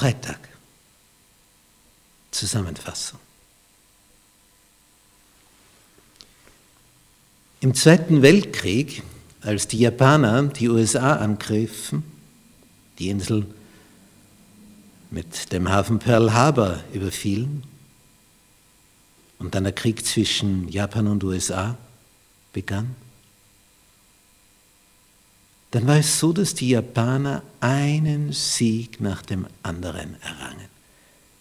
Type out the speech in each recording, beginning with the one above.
Freitag. Zusammenfassung. Im Zweiten Weltkrieg, als die Japaner die USA angriffen, die Insel mit dem Hafen Pearl Harbor überfielen und dann der Krieg zwischen Japan und USA begann, dann war es so, dass die Japaner einen Sieg nach dem anderen errangen.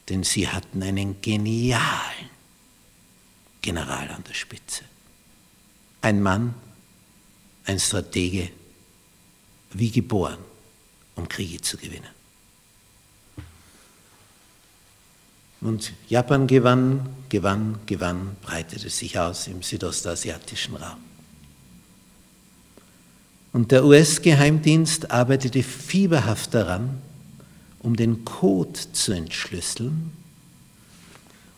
Denn sie hatten einen genialen General an der Spitze. Ein Mann, ein Stratege, wie geboren, um Kriege zu gewinnen. Und Japan gewann, gewann, gewann, breitete sich aus im südostasiatischen Raum. Und der US-Geheimdienst arbeitete fieberhaft daran, um den Code zu entschlüsseln,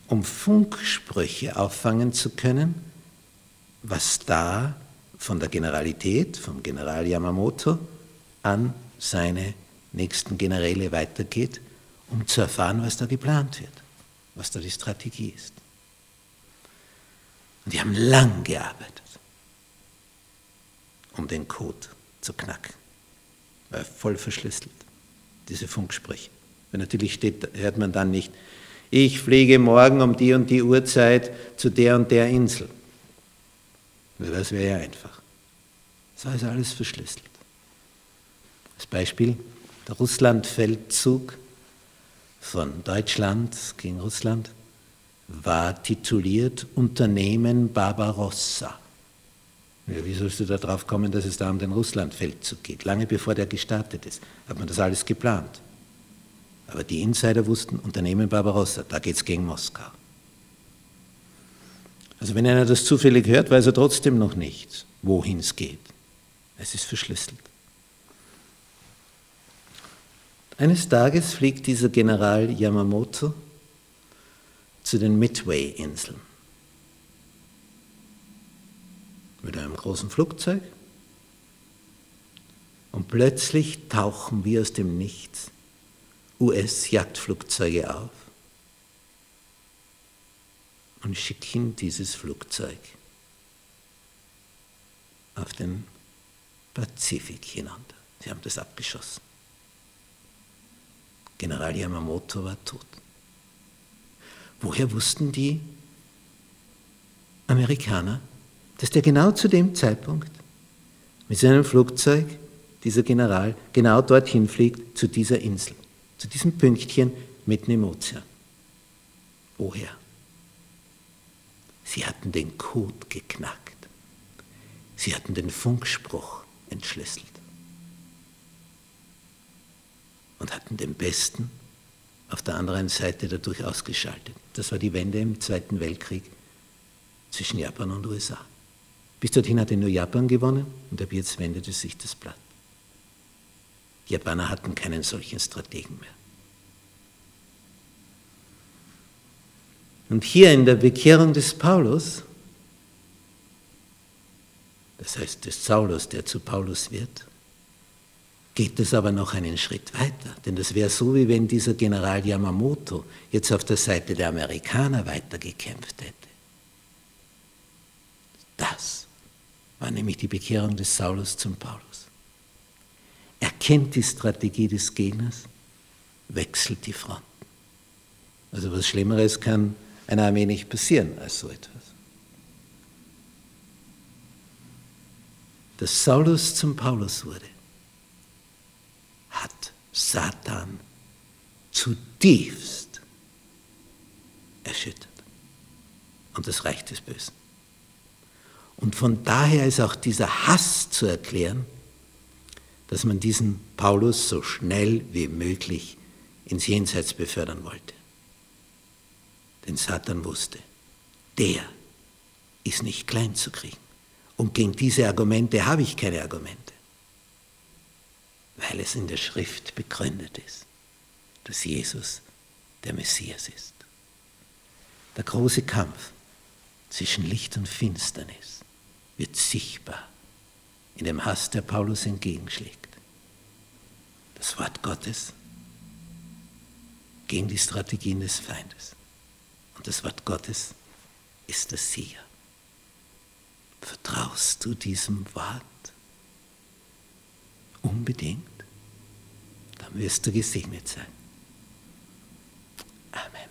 um Funksprüche auffangen zu können, was da von der Generalität, vom General Yamamoto, an seine nächsten Generäle weitergeht, um zu erfahren, was da geplant wird, was da die Strategie ist. Und die haben lang gearbeitet um den Code zu knacken. War voll verschlüsselt, diese Funksprüche. Weil natürlich steht, hört man dann nicht, ich fliege morgen um die und die Uhrzeit zu der und der Insel. Das wäre ja einfach. Das war also alles verschlüsselt. Als Beispiel der Russlandfeldzug von Deutschland gegen Russland war tituliert Unternehmen Barbarossa. Ja, wie sollst du da drauf kommen, dass es da um den Russlandfeldzug geht? Lange bevor der gestartet ist, hat man das alles geplant. Aber die Insider wussten, Unternehmen Barbarossa, da geht es gegen Moskau. Also wenn einer das zufällig hört, weiß er trotzdem noch nicht, wohin es geht. Es ist verschlüsselt. Eines Tages fliegt dieser General Yamamoto zu den Midway-Inseln. Mit einem großen Flugzeug und plötzlich tauchen wie aus dem Nichts US-Jagdflugzeuge auf und schicken dieses Flugzeug auf den Pazifik hinunter. Sie haben das abgeschossen. General Yamamoto war tot. Woher wussten die Amerikaner, dass der genau zu dem Zeitpunkt mit seinem Flugzeug, dieser General, genau dorthin fliegt, zu dieser Insel, zu diesem Pünktchen mitten im Ozean. Woher? Sie hatten den Code geknackt. Sie hatten den Funkspruch entschlüsselt. Und hatten den Besten auf der anderen Seite dadurch ausgeschaltet. Das war die Wende im Zweiten Weltkrieg zwischen Japan und USA. Bis dorthin hatte nur Japan gewonnen und ab jetzt wendete sich das Blatt. Die Japaner hatten keinen solchen Strategen mehr. Und hier in der Bekehrung des Paulus, das heißt des Saulus, der zu Paulus wird, geht es aber noch einen Schritt weiter. Denn das wäre so, wie wenn dieser General Yamamoto jetzt auf der Seite der Amerikaner weitergekämpft hätte. Das war nämlich die Bekehrung des Saulus zum Paulus. Er kennt die Strategie des Gegners, wechselt die Fronten. Also was Schlimmeres kann einer Armee nicht passieren als so etwas. Dass Saulus zum Paulus wurde, hat Satan zutiefst erschüttert. Und das Reich des Bösen. Und von daher ist auch dieser Hass zu erklären, dass man diesen Paulus so schnell wie möglich ins Jenseits befördern wollte. Denn Satan wusste, der ist nicht klein zu kriegen. Und gegen diese Argumente habe ich keine Argumente, weil es in der Schrift begründet ist, dass Jesus der Messias ist. Der große Kampf zwischen Licht und Finsternis wird sichtbar in dem Hass, der Paulus entgegenschlägt. Das Wort Gottes gegen die Strategien des Feindes. Und das Wort Gottes ist das Sieger. Vertraust du diesem Wort unbedingt? Dann wirst du gesegnet sein. Amen.